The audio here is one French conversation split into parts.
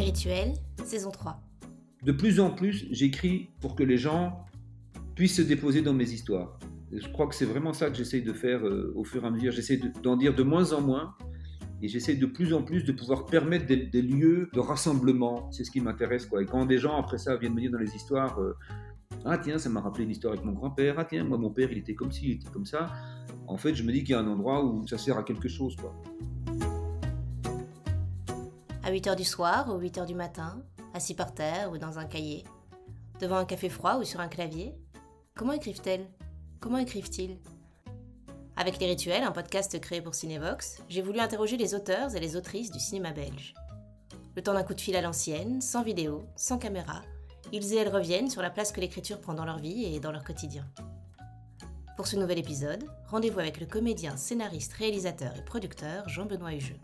Les rituels, saison 3. De plus en plus, j'écris pour que les gens puissent se déposer dans mes histoires. je crois que c'est vraiment ça que j'essaye de faire euh, au fur et à mesure. J'essaie d'en dire de moins en moins et j'essaie de plus en plus de pouvoir permettre des, lieux de rassemblement. C'est ce qui m'intéresse. Et quand des gens, après ça, viennent me dire dans les histoires euh, Ah, tiens, ça m'a rappelé une histoire avec mon grand-père. Ah, tiens, moi, mon père, il était comme ci, il était comme ça. En fait, je me dis qu'il y a un endroit où ça sert à quelque chose. À 8 h du soir ou 8 h du matin, assis par terre ou dans un cahier, devant un café froid ou sur un clavier Comment écrivent-elles? Comment écrivent-ils? Avec Les Rituels, un podcast créé pour Cinevox, j'ai voulu interroger les auteurs et les autrices du cinéma belge. Le temps d'un coup de fil à l'ancienne, sans vidéo, sans caméra, ils et elles reviennent sur la place que l'écriture prend dans leur vie et dans leur quotidien. Pour ce nouvel épisode, rendez-vous avec le comédien, scénariste, réalisateur et producteur Jean-Benoît Hugeux.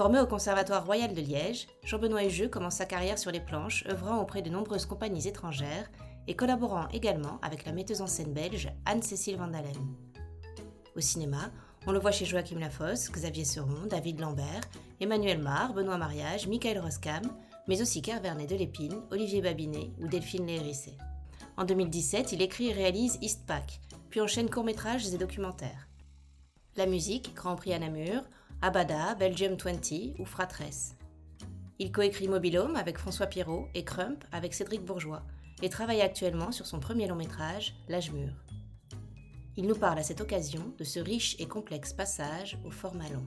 Formé au Conservatoire royal de Liège, Jean-Benoît Hugeux commence sa carrière sur les planches, œuvrant auprès de nombreuses compagnies étrangères et collaborant également avec la metteuse en scène belge Anne-Cécile Vandalen. Au cinéma, on le voit chez Joachim Lafosse, Xavier Seron, David Lambert, Emmanuel Mar, Benoît Mariage, Michael Roskam, mais aussi Kervernet de Lépine, Olivier Babinet ou Delphine Lérissé. En 2017, il écrit et réalise East Pack, puis enchaîne courts-métrages et documentaires. La musique, Grand Prix à Namur, Abada, Belgium 20 ou Fratress. Il coécrit Mobilhome avec François Pierrot et Crump avec Cédric Bourgeois et travaille actuellement sur son premier long métrage, L'âge mûr. Il nous parle à cette occasion de ce riche et complexe passage au format long.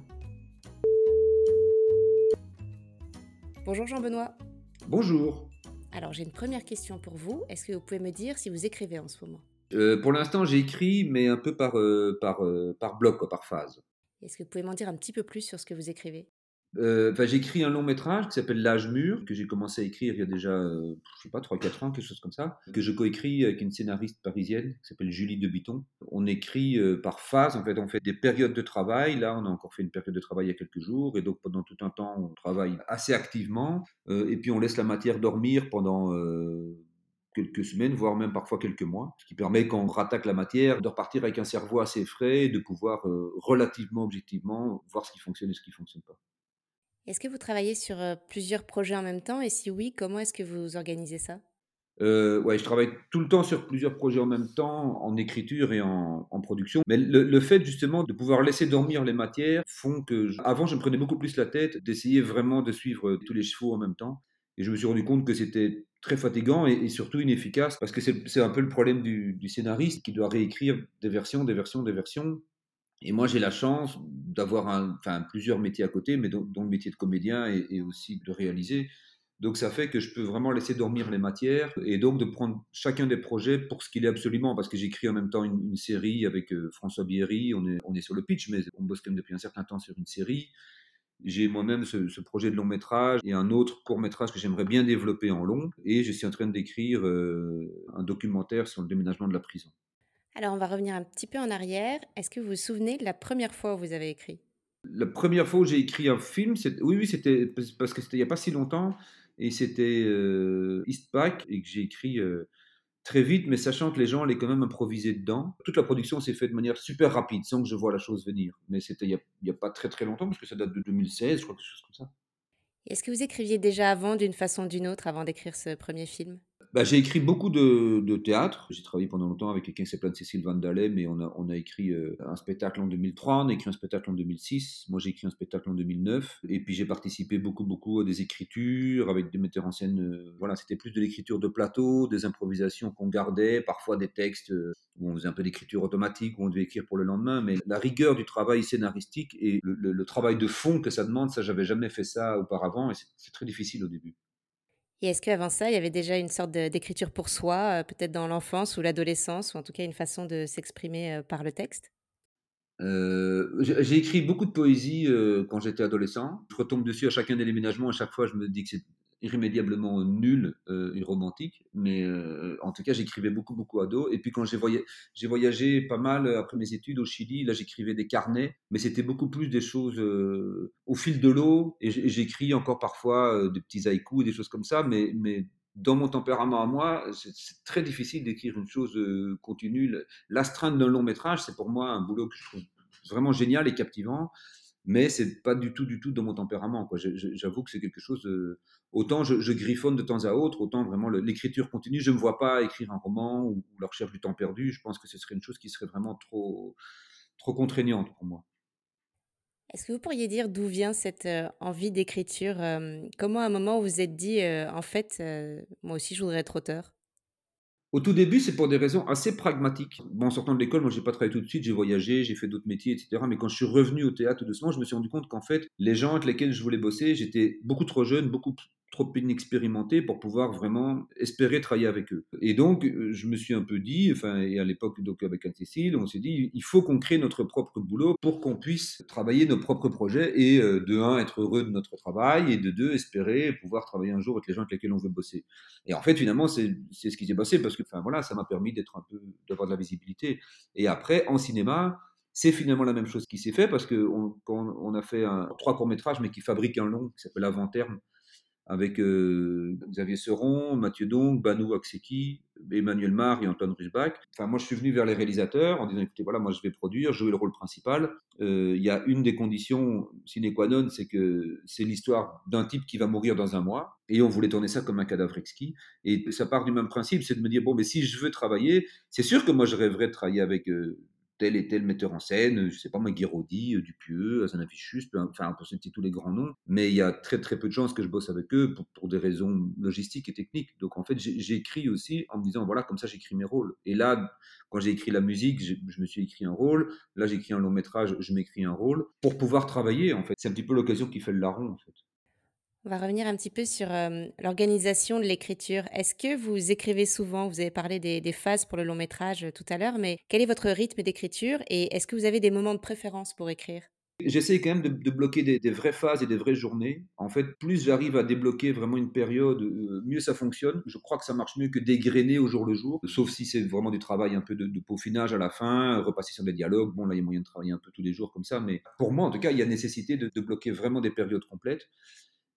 Bonjour Jean-Benoît. Bonjour. Alors j'ai une première question pour vous. Est-ce que vous pouvez me dire si vous écrivez en ce moment? Euh, Pour l'instant j'ai écrit, mais un peu par, euh, par, euh, par bloc, par phase. Est-ce que vous pouvez m'en dire un petit peu plus sur ce que vous écrivez? Euh, j'ai écrit un long métrage qui s'appelle L'âge mûr, que j'ai commencé à écrire il y a déjà, euh, je sais pas, 3-4 ans, quelque chose comme ça, que je coécris avec une scénariste parisienne qui s'appelle Julie Debiton. On écrit euh, par phase, en fait, on fait des périodes de travail. Là, on a encore fait une période de travail il y a quelques jours, et donc pendant tout un temps, on travaille assez activement, et puis on laisse la matière dormir pendant quelques semaines, voire même parfois quelques mois, ce qui permet quand on rattaque la matière de repartir avec un cerveau assez frais et de pouvoir euh, relativement objectivement voir ce qui fonctionne et ce qui ne fonctionne pas. Est-ce que vous travaillez sur euh, plusieurs projets en même temps? Et si oui, comment est-ce que vous organisez ça? Euh, ouais, je travaille tout le temps sur plusieurs projets en même temps, en écriture et en, production. Mais le, fait justement de pouvoir laisser dormir les matières font que, avant, je me prenais beaucoup plus la tête d'essayer vraiment de suivre tous les chevaux en même temps. Et je me suis rendu compte que c'était très fatigant et, surtout inefficace parce que c'est un peu le problème du, scénariste qui doit réécrire des versions, des versions, des versions. Et moi, j'ai la chance d'avoir enfin, plusieurs métiers à côté, mais dont, le métier de comédien et, aussi de réaliser. Donc ça fait que je peux vraiment laisser dormir les matières et donc de prendre chacun des projets pour ce qu'il est absolument, parce que j'écris en même temps une, série avec euh, François Bierry, on est, on est sur le pitch, mais on bosse quand même depuis un certain temps sur une série. J'ai moi-même ce, projet de long métrage et un autre court métrage que j'aimerais bien développer en long. Et je suis en train d'écrire euh, un documentaire sur le déménagement de la prison. Alors on va revenir un petit peu en arrière. Est-ce que vous vous souvenez de la première fois où vous avez écrit? La première fois où j'ai écrit un film, oui, oui, c'était parce que c'était il n'y a pas si longtemps. Et c'était euh, Eastpack et que j'ai écrit euh, très vite, mais sachant que les gens allaient quand même improviser dedans. Toute la production s'est faite de manière super rapide, sans que je vois la chose venir. Mais c'était il n'y a, pas très très longtemps, parce que ça date de 2016, je crois, quelque chose comme ça. Est-ce que vous écriviez déjà avant, d'une façon ou d'une autre, avant d'écrire ce premier film? Bah, j'ai écrit beaucoup de, théâtre. J'ai travaillé pendant longtemps avec quelqu'un qui s'appelle Cécile Van Dalem et on a, on a écrit euh, un spectacle en 2003, on a écrit un spectacle en 2006. Moi, j'ai écrit un spectacle en 2009. Et puis, j'ai participé beaucoup, beaucoup à des écritures avec des metteurs en scène. Euh, voilà, c'était plus de l'écriture de plateau, des improvisations qu'on gardait, parfois des textes euh, où on faisait un peu d'écriture automatique, où on devait écrire pour le lendemain. Mais la rigueur du travail scénaristique et le, le travail de fond que ça demande, ça, j'avais jamais fait ça auparavant et c'est très difficile au début. Et est-ce qu'avant ça, il y avait déjà une sorte d'écriture pour soi, euh, peut-être dans l'enfance ou l'adolescence, ou en tout cas une façon de s'exprimer euh, par le texte? Euh, J'ai écrit beaucoup de poésie quand j'étais adolescent. Je retombe dessus à chacun des déménagements. À chaque fois, je me dis que irrémédiablement nul euh, et romantique, mais euh, en tout cas, j'écrivais beaucoup, beaucoup à dos. Et puis quand j'ai voyagé, voyagé pas mal euh, après mes études au Chili, là, j'écrivais des carnets, mais c'était beaucoup plus des choses au fil de l'eau. Et j'écris encore parfois des petits haïkus, des choses comme ça, mais, mais dans mon tempérament à moi, c'est très difficile d'écrire une chose continue. L'astreinte d'un long métrage, c'est pour moi un boulot que je trouve vraiment génial et captivant. Mais c'est pas du tout, du tout dans mon tempérament. J'avoue que c'est quelque chose. autant je, griffonne de temps à autre, autant vraiment l'écriture continue. Je me vois pas écrire un roman ou, la recherche du temps perdu. Je pense que ce serait une chose qui serait vraiment trop, trop contraignante pour moi. Est-ce que vous pourriez dire d'où vient cette envie d'écriture Comment à un moment vous vous êtes dit, en fait, moi aussi je voudrais être auteur? Au tout début, c'est pour des raisons assez pragmatiques. En sortant de l'école, moi, j'ai pas travaillé tout de suite, j'ai voyagé, j'ai fait d'autres métiers, etc. Mais quand je suis revenu au théâtre tout doucement, je me suis rendu compte qu'en fait, les gens avec lesquels je voulais bosser, j'étais beaucoup trop jeune, beaucoup trop inexpérimenté pour pouvoir vraiment espérer travailler avec eux. Et donc, euh, je me suis un peu dit, enfin, et à l'époque, donc avec Anne-Cécile, on s'est dit, il faut qu'on crée notre propre boulot pour qu'on puisse travailler nos propres projets et euh, de un, être heureux de notre travail et de deux, espérer pouvoir travailler un jour avec les gens avec lesquels on veut bosser. Et en fait, finalement, c'est ce qui s'est passé parce que, enfin, voilà, ça m'a permis d'être un peu, d'avoir de la visibilité. Et après, en cinéma, c'est finalement la même chose qui s'est fait parce qu'on on a fait trois courts-métrages, mais qui fabriquent un long qui s'appelle Avant-Terme, avec Xavier Seron, Mathieu Dong, Banou Akseki, Emmanuel Mar et Antoine Rusbach. Enfin, moi, je suis venu vers les réalisateurs en disant, écoutez, voilà, moi, je vais produire, jouer le rôle principal. Il y a une des conditions sine qua non, c'est que c'est l'histoire d'un type qui va mourir dans un mois. Et on voulait tourner ça comme un cadavre exquis. Et ça part du même principe, c'est de me dire, bon, mais si je veux travailler, c'est sûr que moi, je rêverais de travailler avec... tel et tel metteur en scène, je sais pas moi, euh, Dupieux, Azanavichus, enfin pour citer tous les grands noms, mais il y a très très peu de chances que je bosse avec eux pour, des raisons logistiques et techniques. Donc en fait, j'écris aussi en me disant voilà, comme ça j'écris mes rôles. Et là, quand j'ai écrit la musique, je me suis écrit un rôle. Là, j'écris un long métrage, je m'écris un rôle pour pouvoir travailler en fait. C'est un petit peu l'occasion qui fait le larron en fait. On va revenir un petit peu sur l'organisation de l'écriture. Est-ce que vous écrivez souvent? Vous avez parlé des, phases pour le long métrage tout à l'heure, mais quel est votre rythme d'écriture et est-ce que vous avez des moments de préférence pour écrire? J'essaie quand même de, bloquer des, vraies phases et des vraies journées. En fait, plus j'arrive à débloquer vraiment une période, mieux ça fonctionne. Je crois que ça marche mieux que dégrainer au jour le jour, sauf si c'est vraiment du travail un peu de, peaufinage à la fin, repasser sur des dialogues. Bon, là, il y a moyen de travailler un peu tous les jours comme ça, mais pour moi, en tout cas, il y a nécessité de bloquer vraiment des périodes complètes.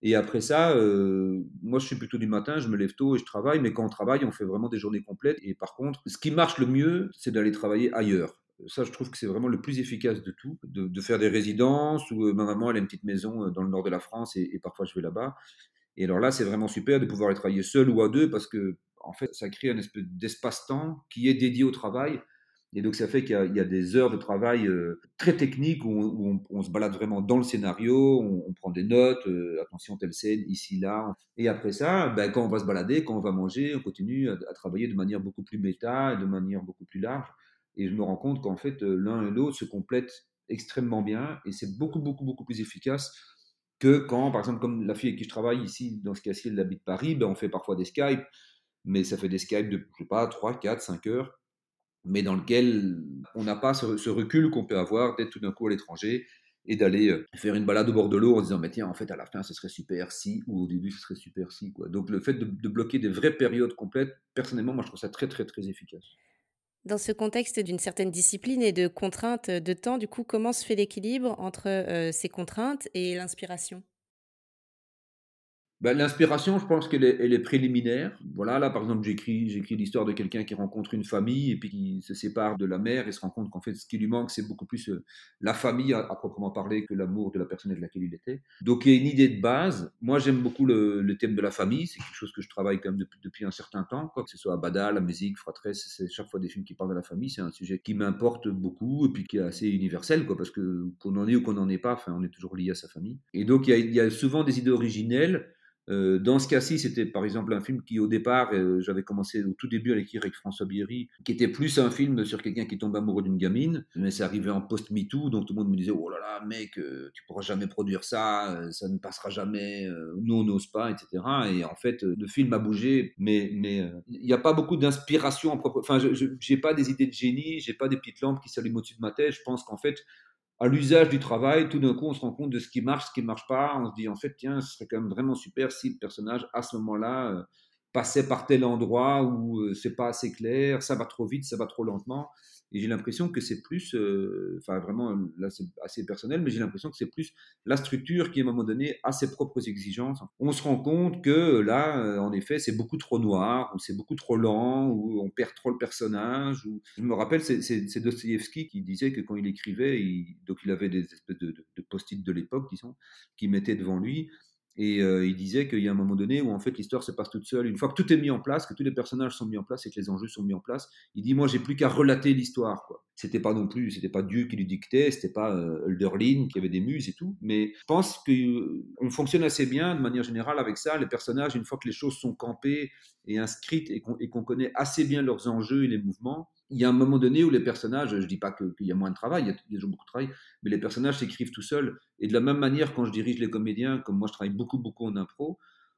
Et après ça, euh, moi, je suis plutôt du matin, je me lève tôt et je travaille, mais quand on travaille, on fait vraiment des journées complètes. Et par contre, ce qui marche le mieux, c'est d'aller travailler ailleurs. Ça, je trouve que c'est vraiment le plus efficace de tout, de, faire des résidences, où euh, ma maman, elle a une petite maison euh, dans le nord de la France, et, parfois je vais là-bas. Et alors là, c'est vraiment super de pouvoir aller travailler seul ou à deux, parce que, en fait, ça crée un espèce d'espace-temps qui est dédié au travail et donc, ça fait qu'il y, a des heures de travail euh, très techniques où, on, se balade vraiment dans le scénario, on, prend des notes, euh, attention, telle scène, ici, là. Et après ça, ben, quand on va se balader, quand on va manger, on continue à, travailler de manière beaucoup plus méta et de manière beaucoup plus large. Et je me rends compte qu'en fait, euh, l'un et l'autre se complètent extrêmement bien et c'est beaucoup, beaucoup, beaucoup plus efficace que quand, par exemple, comme la fille avec qui je travaille ici, dans ce cas-ci, elle habite Paris, ben, on fait parfois des Skype, mais ça fait des Skype de, je sais pas, 3, 4, 5 heures mais dans lequel on n'a pas ce, recul qu'on peut avoir d'être tout d'un coup à l'étranger et d'aller euh, faire une balade au bord de l'eau en disant mais tiens en fait à la fin ce serait super si ou au début ce serait super si quoi. Donc le fait de, bloquer des vraies périodes complètes, personnellement moi je trouve ça très très très efficace. Dans ce contexte d'une certaine discipline et de contraintes de temps, du coup, comment se fait l'équilibre entre euh, ces contraintes et l'inspiration? Bah, l'inspiration, je pense qu'elle est, est, préliminaire. Voilà, là, par exemple, j'écris, l'histoire de quelqu'un qui rencontre une famille et puis qui se sépare de la mère et se rend compte qu'en fait, ce qui lui manque, c'est beaucoup plus euh, la famille à, proprement parler que l'amour de la personne avec laquelle il était. Donc, il y a une idée de base. Moi, j'aime beaucoup le, thème de la famille. C'est quelque chose que je travaille quand même depuis, un certain temps, que ce soit à Bada, la musique, Fratresse, c'est chaque fois des films qui parlent de la famille. C'est un sujet qui m'importe beaucoup et puis qui est assez universel, quoi, parce que qu'on en ait ou qu'on n'en ait pas, enfin, on est toujours lié à sa famille. Et donc, il y a, il y a souvent des idées originelles euh, dans ce cas-ci, c'était par exemple un film qui, au départ, euh, j'avais commencé au tout début à l'écrire avec François Bierry, qui était plus un film sur quelqu'un qui tombe amoureux d'une gamine, mais c'est arrivé en post-MeToo, donc tout le monde me disait Oh là là, mec, euh, tu pourras jamais produire ça, ça ne passera jamais, nous on n'ose pas, etc. Et en fait, le film a bougé, mais mais il n'y a pas beaucoup d'inspiration en propre. Enfin, je n'ai pas des idées de génie, j'ai pas des petites lampes qui s'allument au-dessus de ma tête. Je pense qu'en fait, à l'usage du travail, tout d'un coup, on se rend compte de ce qui marche, ce qui ne marche pas. On se dit, en fait, tiens, ce serait quand même vraiment super si le personnage, à ce moment-là, euh, passait par tel endroit où c'est pas assez clair, ça va trop vite, ça va trop lentement. Et j'ai l'impression que c'est plus, euh, enfin vraiment, là c'est assez personnel, mais j'ai l'impression que c'est plus la structure qui, à un moment donné, a ses propres exigences. On se rend compte que là, euh, en effet, c'est beaucoup trop noir, ou c'est beaucoup trop lent, ou on perd trop le personnage. Je me rappelle, c'est Dostoevsky qui disait que quand il écrivait, il, donc il avait des espèces de, de post-it de l'époque, disons, qu'il mettait devant lui. Et euh, il disait qu'il y a un moment donné où en fait l'histoire se passe toute seule. Une fois que tout est mis en place, que tous les personnages sont mis en place et que les enjeux sont mis en place, il dit moi j'ai plus qu'à relater l'histoire. C'était pas non plus, c'était pas Dieu qui lui dictait, c'était pas euh, qui avait des muses et tout. Mais je pense qu'on euh, fonctionne assez bien de manière générale avec ça. Les personnages, une fois que les choses sont campées et inscrites et qu'on connaît assez bien leurs enjeux et les mouvements, il y a un moment donné où les personnages, je ne dis pas qu'il y a moins de travail, il y a toujours beaucoup de travail, mais les personnages s'écrivent tout seuls. Et de la même manière, quand je dirige les comédiens, comme moi je travaille beaucoup, beaucoup en impro,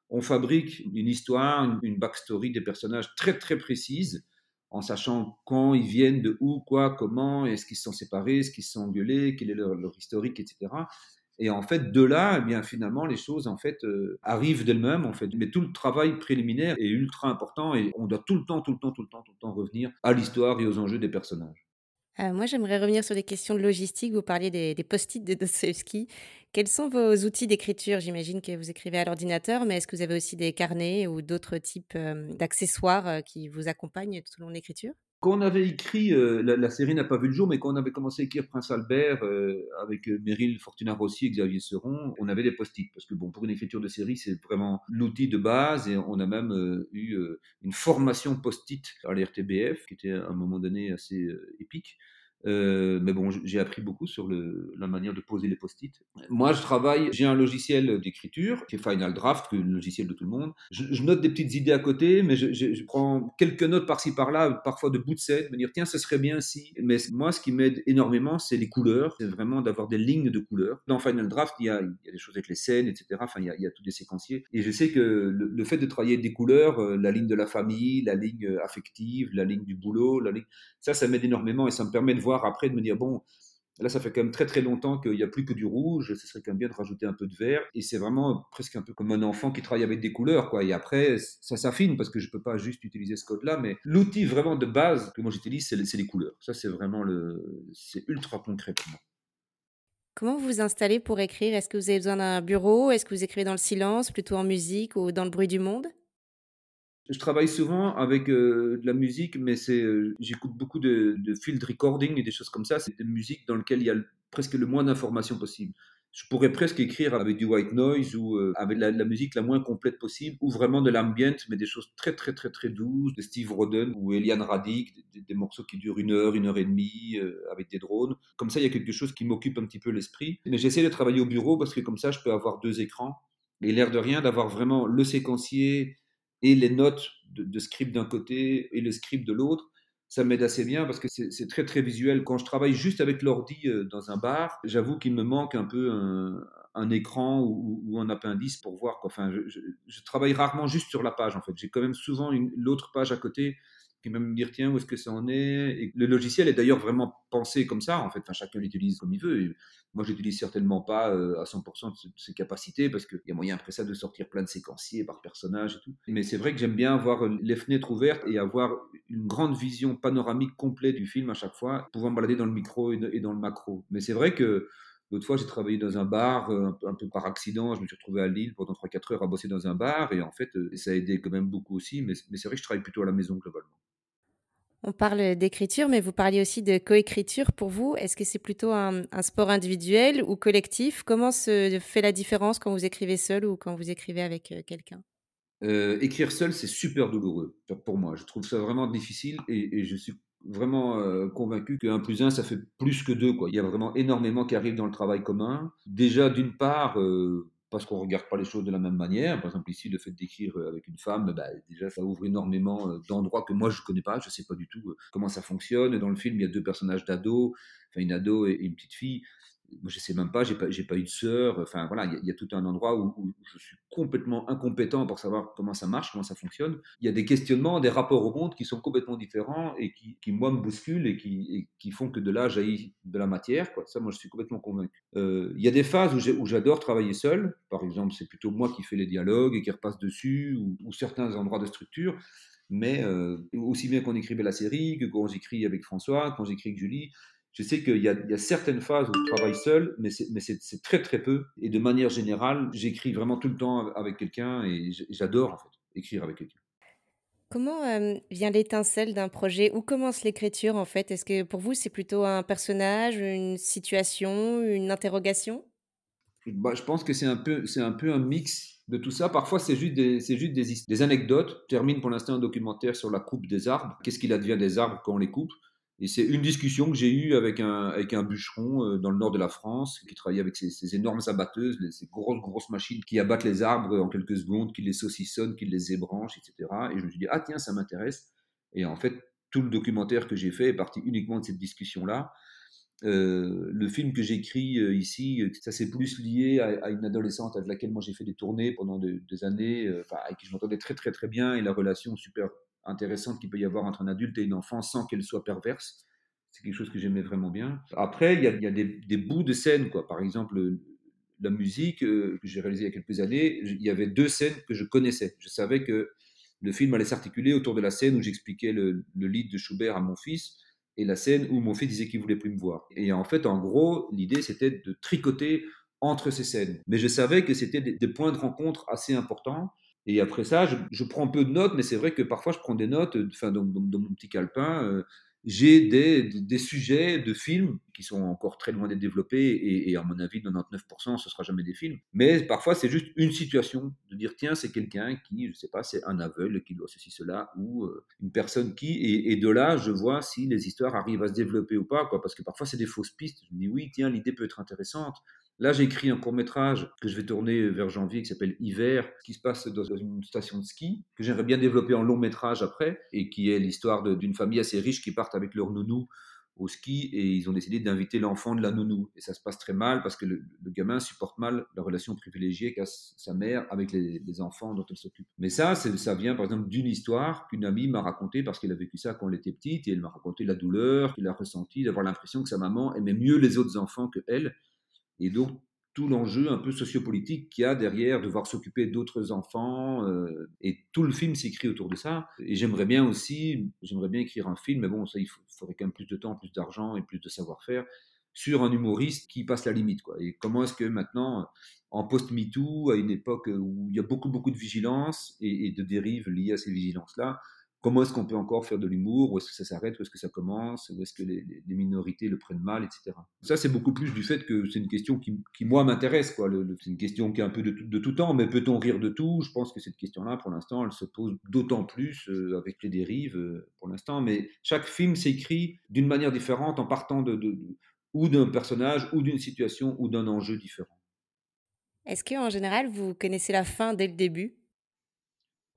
on fabrique une histoire, une, backstory des personnages très, très précise, en sachant quand ils viennent, de où, quoi, comment, est-ce qu'ils se sont séparés, est-ce qu'ils se sont engueulés, quel est leur, leur historique, etc. Et en fait, de là, eh bien finalement, les choses en fait euh, arrivent d'elles-mêmes en fait. Mais tout le travail préliminaire est ultra important et on doit tout le temps, tout le temps, tout le temps, tout le temps revenir à l'histoire et aux enjeux des personnages. Euh, moi, j'aimerais revenir sur les questions de logistique. Vous parliez des, post-it de Dostoevsky. Quels sont vos outils d'écriture? J'imagine que vous écrivez à l'ordinateur, mais est-ce que vous avez aussi des carnets ou d'autres types euh, d'accessoires qui vous accompagnent tout au long de l'écriture? Quand on avait écrit, euh, la, série n'a pas vu le jour, mais quand on avait commencé à écrire Prince Albert euh, avec euh, Meryl Fortuna Rossi et Xavier Seron, on avait des post-it. Parce que bon, pour une écriture de série, c'est vraiment l'outil de base et on a même eu une formation post-it à l'RTBF qui était à un moment donné assez épique. Euh, mais bon, j'ai appris beaucoup sur la manière de poser les post-it. Moi, je travaille, j'ai un logiciel d'écriture qui est Final Draft, le logiciel de tout le monde. Je, note des petites idées à côté, mais je, prends quelques notes par-ci par-là, parfois de bout de scène, me dire tiens, ce serait bien si. Mais moi, ce qui m'aide énormément, c'est les couleurs, c'est vraiment d'avoir des lignes de couleurs. Dans Final Draft, il y a, des choses avec les scènes, etc. Enfin, il y a, il y a tous des séquenciers. Et je sais que le, fait de travailler des couleurs, euh, la ligne de la famille, la ligne euh, affective, la ligne du boulot, la ligne, ça, ça m'aide énormément et ça me permet de voir après, de me dire, bon, là, ça fait quand même très très longtemps qu'il n'y a plus que du rouge, ce serait quand même bien de rajouter un peu de vert. Et c'est vraiment presque un peu comme un enfant qui travaille avec des couleurs, quoi. Et après, ça s'affine parce que je ne peux pas juste utiliser ce code-là, mais l'outil vraiment de base que moi j'utilise, c'est les couleurs. Ça, c'est vraiment le. C'est ultra concret pour moi. Comment vous vous installez pour écrire? Est-ce que vous avez besoin d'un bureau? Est-ce que vous écrivez dans le silence, plutôt en musique ou dans le bruit du monde? Je travaille souvent avec euh, de la musique, mais c'est, euh, j'écoute beaucoup de, field recording et des choses comme ça. C'est des musiques dans lesquelles il y a presque le moins d'informations possible. Je pourrais presque écrire avec du white noise ou euh, avec la, musique la moins complète possible, ou vraiment de l'ambient, mais des choses très très très très douces, de Steve Roden ou Eliane Radic, des, morceaux qui durent une heure, une heure et demie, avec des drones. Comme ça, il y a quelque chose qui m'occupe un petit peu l'esprit. Mais j'essaie de travailler au bureau parce que comme ça, je peux avoir deux écrans. Et l'air de rien, d'avoir vraiment le séquencier, et les notes de, script d'un côté et le script de l'autre, ça m'aide assez bien parce que c'est très très visuel. Quand je travaille juste avec l'ordi euh, dans un bar, j'avoue qu'il me manque un peu un, écran ou, un appendice pour voir. Enfin, je, je, travaille rarement juste sur la page en fait. J'ai quand même souvent l'autre page à côté qui va me dire tiens où est-ce que ça en est? Le logiciel est d'ailleurs vraiment pensé comme ça en fait chacun l'utilise comme il veut et moi j'utilise certainement pas euh, à 100% de ses capacités parce qu'il y a moyen après ça de sortir plein de séquenciers par personnage et tout mais c'est vrai que j'aime bien avoir les fenêtres ouvertes et avoir une grande vision panoramique complète du film à chaque fois pouvoir me balader dans le micro et dans le macro mais c'est vrai que L'autre fois, j'ai travaillé dans un bar, euh, un peu, par accident. Je me suis retrouvé à Lille pendant 3-4 heures à bosser dans un bar. Et en fait, euh, ça a aidé quand même beaucoup aussi. Mais c'est vrai que je travaille plutôt à la maison globalement. On parle d'écriture, mais vous parliez aussi de coécriture. Pour vous, est-ce que c'est plutôt un, sport individuel ou collectif? Comment se fait la différence quand vous écrivez seul ou quand vous écrivez avec euh, quelqu'un? Euh, Écrire seul, c'est super douloureux pour moi. Je trouve ça vraiment difficile et, je suis vraiment euh, convaincu qu'un plus un, ça fait plus que deux. Il y a vraiment énormément qui arrive dans le travail commun. Déjà, d'une part, parce qu'on regarde pas les choses de la même manière. Par exemple, ici, le fait d'écrire euh, avec une femme, bah, déjà, ça ouvre énormément euh, d'endroits que moi, je connais pas. Je sais pas du tout euh, comment ça fonctionne. Dans le film, il y a deux personnages d'ados, enfin, une ado et une petite fille. Je sais même pas, j'ai pas, pas eu de sœur. Enfin voilà, il y, a tout un endroit où, je suis complètement incompétent pour savoir comment ça marche, comment ça fonctionne. Il y a des questionnements, des rapports au monde qui sont complètement différents et qui, qui moi, me bousculent et qui, qui, font que de là jaillit de la matière. Quoi. Ça, moi, je suis complètement convaincu. Euh, il y a des phases où j'adore travailler seul. Par exemple, c'est plutôt moi qui fais les dialogues et qui repasse dessus, ou, certains endroits de structure. Mais euh, aussi bien qu'on écrivait la série, que quand j'écris avec François, quand j'écris avec Julie, je sais qu'il y, a certaines phases où je travaille seul, mais c'est très très peu. Et de manière générale, j'écris vraiment tout le temps avec quelqu'un et j'adore en fait écrire avec quelqu'un. Comment euh, vient l'étincelle d'un projet? Où commence l'écriture en fait? Est-ce que pour vous c'est plutôt un personnage, une situation, une interrogation? Bah, Je pense que c'est un, peu, un peu un mix de tout ça. Parfois c'est juste, des, juste des, des anecdotes. Je termine pour l'instant un documentaire sur la coupe des arbres. Qu'est-ce qu'il advient des arbres quand on les coupe? Et c'est une discussion que j'ai eue avec un, avec un bûcheron euh, dans le nord de la France qui travaillait avec ces, énormes abatteuses, ces grosses, grosses machines qui abattent les arbres en quelques secondes, qui les saucissonnent, qui les ébranchent, etc. Et je me suis dit, ah tiens, ça m'intéresse. Et en fait, tout le documentaire que j'ai fait est parti uniquement de cette discussion-là. Euh, le film que j'écris euh, ici, ça c'est plus lié à, une adolescente avec laquelle moi j'ai fait des tournées pendant des années, avec qui je m'entendais très très très bien et la relation super intéressante qu'il peut y avoir entre un adulte et une enfant sans qu'elle soit perverse. C'est quelque chose que j'aimais vraiment bien. Après, il y a, des, bouts de scène, quoi. Par exemple, la musique euh, que j'ai réalisée il y a quelques années, il y avait deux scènes que je connaissais. Je savais que le film allait s'articuler autour de la scène où j'expliquais le, le de Schubert à mon fils et la scène où mon fils disait qu'il voulait plus me voir. Et en fait, en gros, l'idée c'était de tricoter entre ces scènes. Mais je savais que c'était des points de rencontre assez importants et après ça, je, prends un peu de notes, mais c'est vrai que parfois je prends des notes, euh, enfin, dans, mon petit calepin, euh, j'ai des, des, sujets de films qui sont encore très loin d'être développés, et, à mon avis, 99%, ce sera jamais des films. Mais parfois, c'est juste une situation, de dire, tiens, c'est quelqu'un qui, je sais pas, c'est un aveugle qui doit ceci, cela, ou euh, une personne qui, et, et, de là, je vois si les histoires arrivent à se développer ou pas, quoi, parce que parfois, c'est des fausses pistes. Je me dis, oui, tiens, l'idée peut être intéressante, Là, j'ai écrit un court métrage que je vais tourner vers janvier qui s'appelle Hiver, qui se passe dans une station de ski, que j'aimerais bien développer en long métrage après, et qui est l'histoire d'une famille assez riche qui partent avec leur nounou au ski et ils ont décidé d'inviter l'enfant de la nounou. Et ça se passe très mal parce que le, gamin supporte mal la relation privilégiée qu'a sa mère avec les, enfants dont elle s'occupe. Mais ça, ça vient par exemple d'une histoire qu'une amie m'a racontée parce qu'elle a vécu ça quand elle était petite et elle m'a raconté la douleur qu'il a ressentie d'avoir l'impression que sa maman aimait mieux les autres enfants que elle et donc, tout l'enjeu un peu sociopolitique qu'il y a derrière, devoir s'occuper d'autres enfants. Euh, et tout le film s'écrit autour de ça. Et j'aimerais bien aussi, j'aimerais bien écrire un film, mais bon, ça, il faudrait quand même plus de temps, plus d'argent et plus de savoir-faire sur un humoriste qui passe la limite. Quoi. Et comment est-ce que maintenant, en post-MeToo, à une époque où il y a beaucoup, beaucoup de vigilance et, et de dérives liées à ces vigilances-là, comment est-ce qu'on peut encore faire de l'humour, où est-ce que ça s'arrête, où est-ce que ça commence, où est-ce que les, minorités le prennent mal, etc. Ça, c'est beaucoup plus du fait que c'est une question qui, moi, m'intéresse. quoi. c'est une question qui est un peu de, tout temps, mais peut-on rire de tout? Je pense que cette question-là, pour l'instant, elle se pose d'autant plus euh, avec les dérives, euh, pour l'instant. Mais chaque film s'écrit d'une manière différente en partant de, de ou d'un personnage, ou d'une situation, ou d'un enjeu différent. Est-ce qu'en général, vous connaissez la fin dès le début?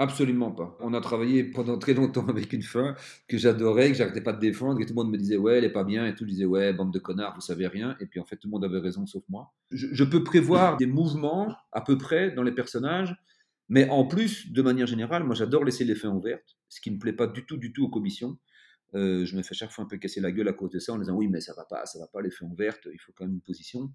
Absolument pas. On a travaillé pendant très longtemps avec une fin que j'adorais, que j'arrêtais pas de défendre, et tout le monde me disait ouais, elle est pas bien, et tout, je disais ouais, bande de connards, vous savez rien, et puis en fait tout le monde avait raison sauf moi. Je, peux prévoir des mouvements à peu près dans les personnages, mais en plus, de manière générale, moi j'adore laisser les fins ouvertes, ce qui ne me plaît pas du tout, du tout aux commissions. Euh, je me fais chaque fois un peu casser la gueule à cause de ça en disant oui, mais ça va pas, ça va pas les fins ouvertes, il faut quand même une position.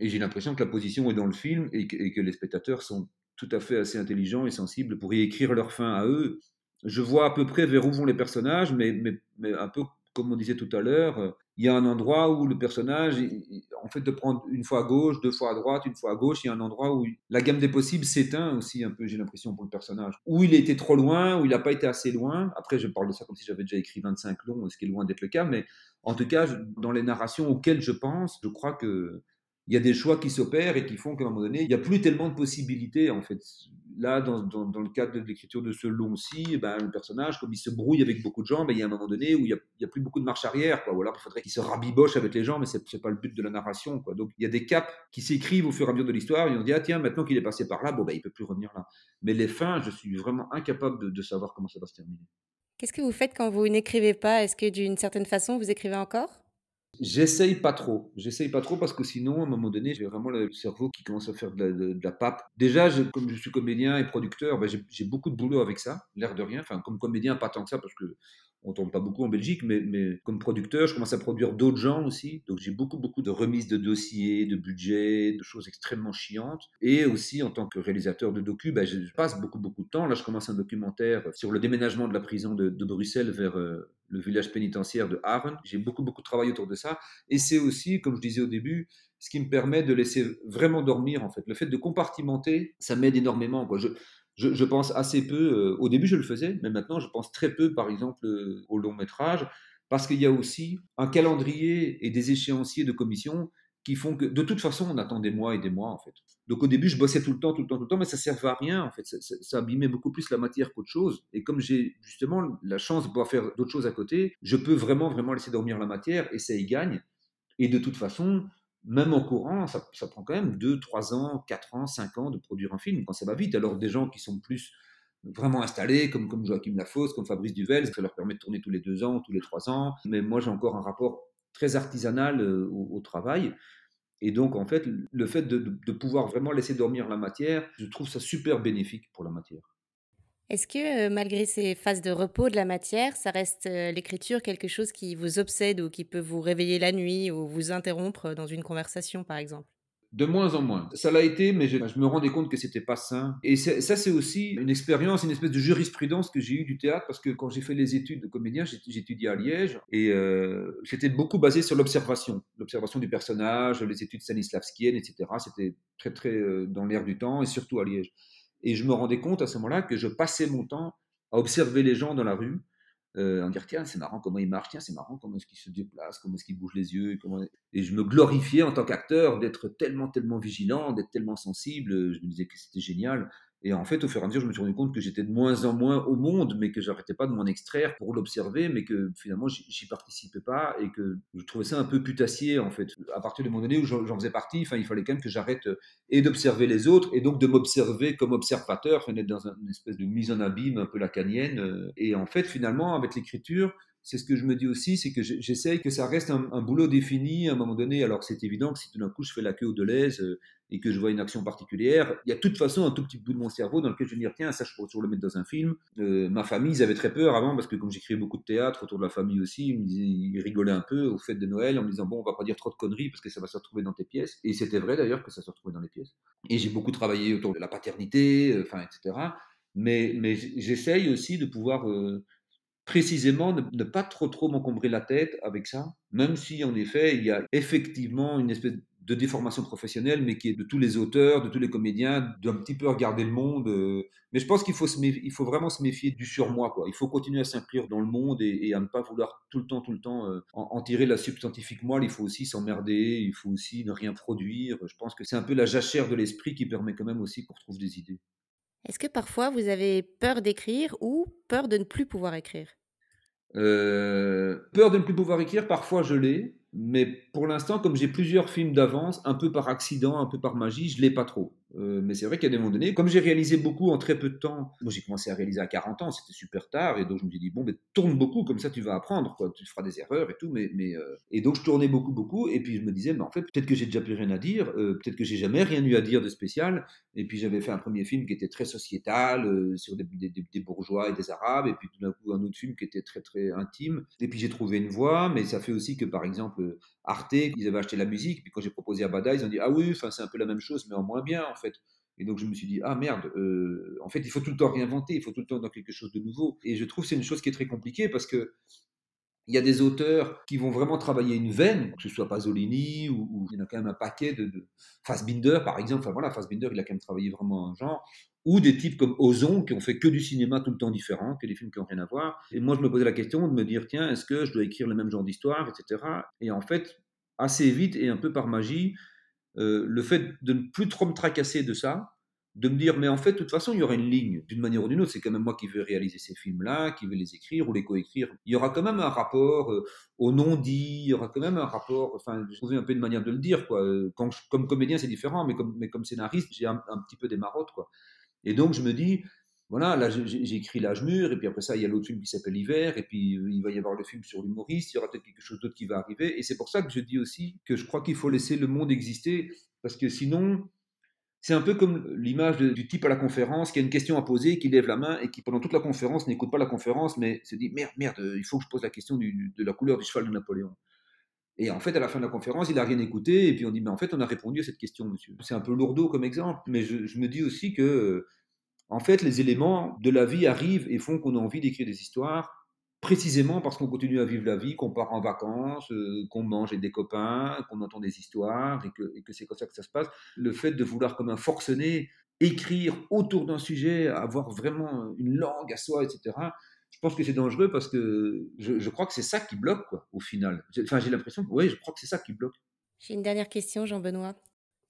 Et j'ai l'impression que la position est dans le film et que les spectateurs sont tout à fait assez intelligents et sensibles pour y écrire leur fin à eux. Je vois à peu près vers où vont les personnages, mais, mais, mais un peu comme on disait tout à l'heure, il y a un endroit où le personnage, en fait, de prendre une fois à gauche, deux fois à droite, une fois à gauche, il y a un endroit où la gamme des possibles s'éteint aussi un peu, j'ai l'impression, pour le personnage. Où il été trop loin, où il n'a pas été assez loin. Après, je parle de ça comme si j'avais déjà écrit 25 longs, ce qui est loin d'être le cas, mais en tout cas, dans les narrations auxquelles je pense, je crois que il y a des choix qui s'opèrent et qui font qu'à un moment donné, il n'y a plus tellement de possibilités, en fait. Là, dans, le cadre de l'écriture de ce long-ci, eh ben, le personnage, comme il se brouille avec beaucoup de gens, ben, il y a un moment donné où il n'y a, plus beaucoup de marche arrière, quoi. Ou alors, il faudrait qu'il se rabiboche avec les gens, mais ce n'est pas le but de la narration, quoi. Donc, il y a des caps qui s'écrivent au fur et à mesure de l'histoire, et on dit, ah tiens, maintenant qu'il est passé par là, bon, ben, il peut plus revenir là. Mais les fins, je suis vraiment incapable de, de savoir comment ça va se terminer. Qu'est-ce que vous faites quand vous n'écrivez pas? Est-ce que d'une certaine façon, vous écrivez encore? J'essaye pas trop. J'essaye pas trop parce que sinon, à un moment donné, j'ai vraiment le cerveau qui commence à faire de la, pape. Déjà, comme je suis comédien et producteur, ben, j'ai beaucoup de boulot avec ça, l'air de rien. Enfin, comme comédien, pas tant que ça parce que on tourne pas beaucoup en Belgique, mais, comme producteur, je commence à produire d'autres gens aussi. Donc j'ai beaucoup, beaucoup de remises de dossiers, de budgets, de choses extrêmement chiantes. Et aussi, en tant que réalisateur de docu, ben, je passe beaucoup, beaucoup de temps. Là, je commence un documentaire sur le déménagement de la prison de, Bruxelles vers euh, le village pénitentiaire de Haven. J'ai beaucoup, beaucoup de travail autour de ça. Et c'est aussi, comme je disais au début, ce qui me permet de laisser vraiment dormir, en fait. Le fait de compartimenter, ça m'aide énormément. Quoi. Je, pense assez peu, euh, au début je le faisais, mais maintenant je pense très peu par exemple euh, au long métrage, parce qu'il y a aussi un calendrier et des échéanciers de commission qui font que de toute façon on attend des mois et des mois en fait. Donc au début je bossais tout le temps, tout le temps, tout le temps, mais ça ne servait à rien en fait, ça, ça, abîmait beaucoup plus la matière qu'autre chose. Et comme j'ai justement la chance de pouvoir faire d'autres choses à côté, je peux vraiment, vraiment laisser dormir la matière et ça y gagne. Et de toute façon, même en courant, ça, prend quand même 2, 3 ans, 4 ans, 5 ans de produire un film quand ça va vite. Alors des gens qui sont plus vraiment installés, comme, Joachim Lafosse, comme Fabrice Duvel, ça leur permet de tourner tous les 2 ans, tous les 3 ans. Mais moi, j'ai encore un rapport très artisanal euh, au, travail. Et donc, en fait, le fait de pouvoir vraiment laisser dormir la matière, je trouve ça super bénéfique pour la matière. Est-ce que malgré ces phases de repos de la matière, ça reste l'écriture quelque chose qui vous obsède ou qui peut vous réveiller la nuit ou vous interrompre dans une conversation, par exemple? De moins en moins. Ça l'a été, mais je, me rendais compte que c'était pas sain. Et ça, c'est aussi une expérience, une espèce de jurisprudence que j'ai eue du théâtre, parce que quand j'ai fait les études de comédien, j'étudiais à Liège, et euh, j'étais beaucoup basé sur l'observation, l'observation du personnage, les études stanislavskiennes, etc. C'était très, très dans l'air du temps, et surtout à Liège. Et je me rendais compte à ce moment-là que je passais mon temps à observer les gens dans la rue, euh, à dire tiens, c'est marrant comment il marche, tiens, c'est marrant comment est-ce qu'il se déplace, comment est-ce qu'il bouge les yeux. Et je me glorifiais en tant qu'acteur d'être tellement, tellement vigilant, d'être tellement sensible. Je me disais que c'était génial. Et en fait, au fur et à mesure, je me suis rendu compte que j'étais de moins en moins au monde, mais que j'arrêtais pas de m'en extraire pour l'observer, mais que finalement, j'y participais pas et que je trouvais ça un peu putassier, en fait. À partir du moment donné où j'en faisais partie, enfin, il fallait quand même que j'arrête euh, et d'observer les autres et donc de m'observer comme observateur, enfin, d'être dans une espèce de mise en abîme un peu lacanienne. Euh. Et en fait, finalement, avec l'écriture, c'est ce que je me dis aussi, c'est que j'essaye que ça reste un, boulot défini à un moment donné. Alors c'est évident que si tout d'un coup je fais la queue au Deleuze euh, et que je vois une action particulière, il y a de toute façon un tout petit bout de mon cerveau dans lequel je vais dire tiens ça je pourrais toujours le mettre dans un film. Euh, ma famille ils avaient très peur avant parce que comme j'écrivais beaucoup de théâtre autour de la famille aussi, ils, rigolaient un peu aux fêtes de Noël en me disant bon on va pas dire trop de conneries parce que ça va se retrouver dans tes pièces. Et c'était vrai d'ailleurs que ça se retrouvait dans les pièces. Et j'ai beaucoup travaillé autour de la paternité, euh, etc. Mais, j'essaye aussi de pouvoir précisément ne, pas trop trop m'encombrer la tête avec ça, même si en effet il y a effectivement une espèce de déformation professionnelle, mais qui est de tous les auteurs, de tous les comédiens, d'un petit peu regarder le monde. Euh. mais je pense qu'il faut, il faut vraiment se méfier du surmoi. Quoi. Il faut continuer à s'inclure dans le monde et, à ne pas vouloir tout le temps, tout le temps euh, en, tirer la substantifique moelle. Il faut aussi s'emmerder, il faut aussi ne rien produire. Je pense que c'est un peu la jachère de l'esprit qui permet quand même aussi qu'on retrouve des idées. Est-ce que parfois vous avez peur d'écrire ou peur de ne plus pouvoir écrire? Euh, Peur de ne plus pouvoir écrire, parfois je l'ai. Mais pour l'instant, comme j'ai plusieurs films d'avance, un peu par accident, un peu par magie, je l'ai pas trop. Euh, mais c'est vrai qu'à des moments donnés, comme j'ai réalisé beaucoup en très peu de temps, moi j'ai commencé à réaliser à 40 ans, c'était super tard, et donc je me suis dit, bon, mais tourne beaucoup, comme ça tu vas apprendre, tu feras des erreurs et tout, mais... euh, Et donc je tournais beaucoup, beaucoup, et puis je me disais, mais en fait, peut-être que j'ai déjà plus rien à dire, euh, peut-être que j'ai jamais rien eu à dire de spécial, et puis j'avais fait un premier film qui était très sociétal, sur des, des, bourgeois et des arabes, et puis tout d'un coup un autre film qui était très très intime, et puis j'ai trouvé une voie, mais ça fait aussi que par exemple, Arte, ils avaient acheté la musique, puis quand j'ai proposé à Bada, ils ont dit ah oui, c'est un peu la même chose, mais en moins bien en Et donc je me suis dit ah merde, euh, en fait il faut tout le temps réinventer, il faut tout le temps dans quelque chose de nouveau. Et je trouve que c'est une chose qui est très compliquée parce que il y a des auteurs qui vont vraiment travailler une veine, que ce soit Pasolini ou, il y en a quand même un paquet de, de Fassbinder par exemple. Enfin voilà, Fassbinder il a quand même travaillé vraiment un genre. Ou des types comme Ozon qui ont fait que du cinéma tout le temps différent, que des films qui n'ont rien à voir. Et moi je me posais la question de me dire tiens est-ce que je dois écrire le même genre d'histoire, etc. Et en fait assez vite et un peu par magie, euh, le fait de ne plus trop me tracasser de ça, de me dire, mais en fait, de toute façon, il y aura une ligne, d'une manière ou d'une autre. C'est quand même moi qui veux réaliser ces films-là, qui veux les écrire ou les coécrire. Il y aura quand même un rapport euh, au non-dit, il y aura quand même un rapport, enfin, trouvais un peu une manière de le dire, quoi. Quand comme comédien, c'est différent, mais comme, mais comme scénariste, j'ai un, un, petit peu des marottes, quoi. Et donc, je me dis, voilà, là j'ai écrit L'âge mûr, et puis après ça, il y a l'autre film qui s'appelle L'hiver, et puis euh, il va y avoir le film sur l'humoriste, il y aura peut-être quelque chose d'autre qui va arriver. Et c'est pour ça que je dis aussi que je crois qu'il faut laisser le monde exister, parce que sinon, c'est un peu comme l'image du type à la conférence qui a une question à poser, qui lève la main et qui pendant toute la conférence n'écoute pas la conférence, mais se dit merde, merde, il faut que je pose la question de la couleur du cheval de Napoléon. Et en fait, à la fin de la conférence, il n'a rien écouté, et puis on dit mais en fait, on a répondu à cette question, monsieur. C'est un peu lourdeau comme exemple, mais je me dis aussi que en fait, les éléments de la vie arrivent et font qu'on a envie d'écrire des histoires, précisément parce qu'on continue à vivre la vie, qu'on part en vacances, euh, qu'on mange avec des copains, qu'on entend des histoires et que, et que c'est comme ça que ça se passe. Le fait de vouloir comme un forcené écrire autour d'un sujet, avoir vraiment une langue à soi, etc., je pense que c'est dangereux parce que je, je crois que c'est ça qui bloque, quoi, au final. Enfin, j'ai l'impression que, oui, je crois que c'est ça qui bloque. J'ai une dernière question, Jean-Benoît.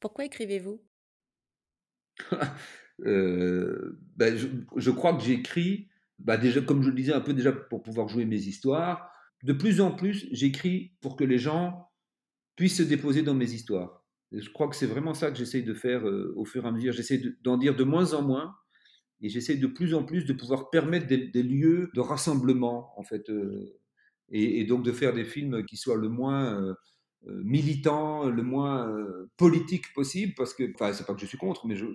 Pourquoi écrivez-vous? Euh, ben, je, crois que j'écris, bah déjà, comme je le disais un peu déjà pour pouvoir jouer mes histoires. De plus en plus, j'écris pour que les gens puissent se déposer dans mes histoires. Je crois que c'est vraiment ça que j'essaye de faire euh, au fur et à mesure. J'essaie d'en dire de moins en moins et j'essaie de plus en plus de pouvoir permettre des, lieux de rassemblement, en fait, euh, et, donc de faire des films qui soient le moins militant, le moins euh, politique possible, parce que, enfin, c'est pas que je suis contre, mais le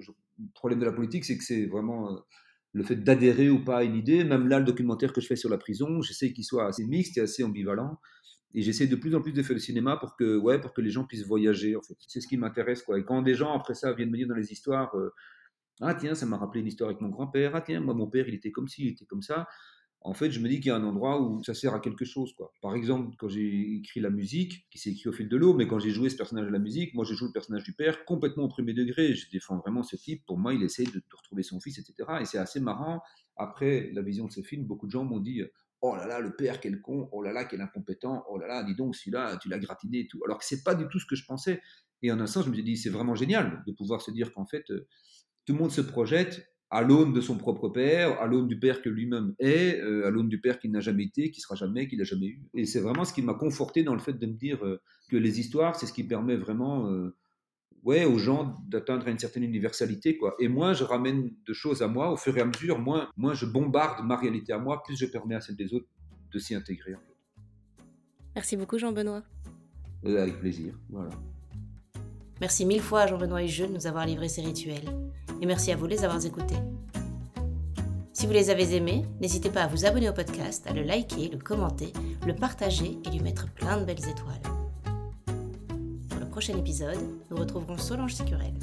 problème de la politique, c'est que c'est vraiment euh, le fait d'adhérer ou pas à une idée. Même là, le documentaire que je fais sur la prison, j'essaie qu'il soit assez mixte et assez ambivalent. Et j'essaie de plus en plus de faire le cinéma pour que, ouais, pour que les gens puissent voyager, en fait. C'est ce qui m'intéresse, quoi. Et quand des gens, après ça, viennent me dire dans les histoires, ah tiens, ça m'a rappelé une histoire avec mon grand-père, ah tiens, moi, mon père, il était comme ci, il était comme ça en fait, je me dis qu'il y a un endroit où ça sert à quelque chose. Quoi. Par exemple, quand j'ai écrit la musique, qui s'est écrit au fil de l'eau, mais quand j'ai joué ce personnage de la musique, moi, je joue le personnage du père complètement au premier degré. Je défends vraiment ce type. Pour moi, il essaie de, retrouver son fils, etc. Et c'est assez marrant. Après la vision de ce film, beaucoup de gens m'ont dit Oh là là, le père, quel con, oh là là, quel incompétent, oh là là, dis donc, celui-là, tu l'as gratiné et tout. Alors que c'est pas du tout ce que je pensais. Et en un sens, je me suis dit C'est vraiment génial de pouvoir se dire qu'en fait, euh, tout le monde se projette à l'aune de son propre père, à l'aune du père que lui-même est, euh, à l'aune du père qu'il n'a jamais été, qui sera jamais, qu'il n'a jamais eu. Et c'est vraiment ce qui m'a conforté dans le fait de me dire euh, que les histoires, c'est ce qui permet vraiment euh, ouais, aux gens d'atteindre une certaine universalité. Quoi. Et moins je ramène de choses à moi, au fur et à mesure, moins, moins je bombarde ma réalité à moi, plus je permets à celle des autres de s'y intégrer. Merci beaucoup Jean-Benoît. avec plaisir, voilà. Merci mille fois à Jean-Benoît et Jules de nous avoir livré ces rituels. Et merci à vous les avoir écoutés. Si vous les avez aimés, n'hésitez pas à vous abonner au podcast, à le liker, le commenter, le partager et lui mettre plein de belles étoiles. Pour le prochain épisode, nous retrouverons Solange Sicurel.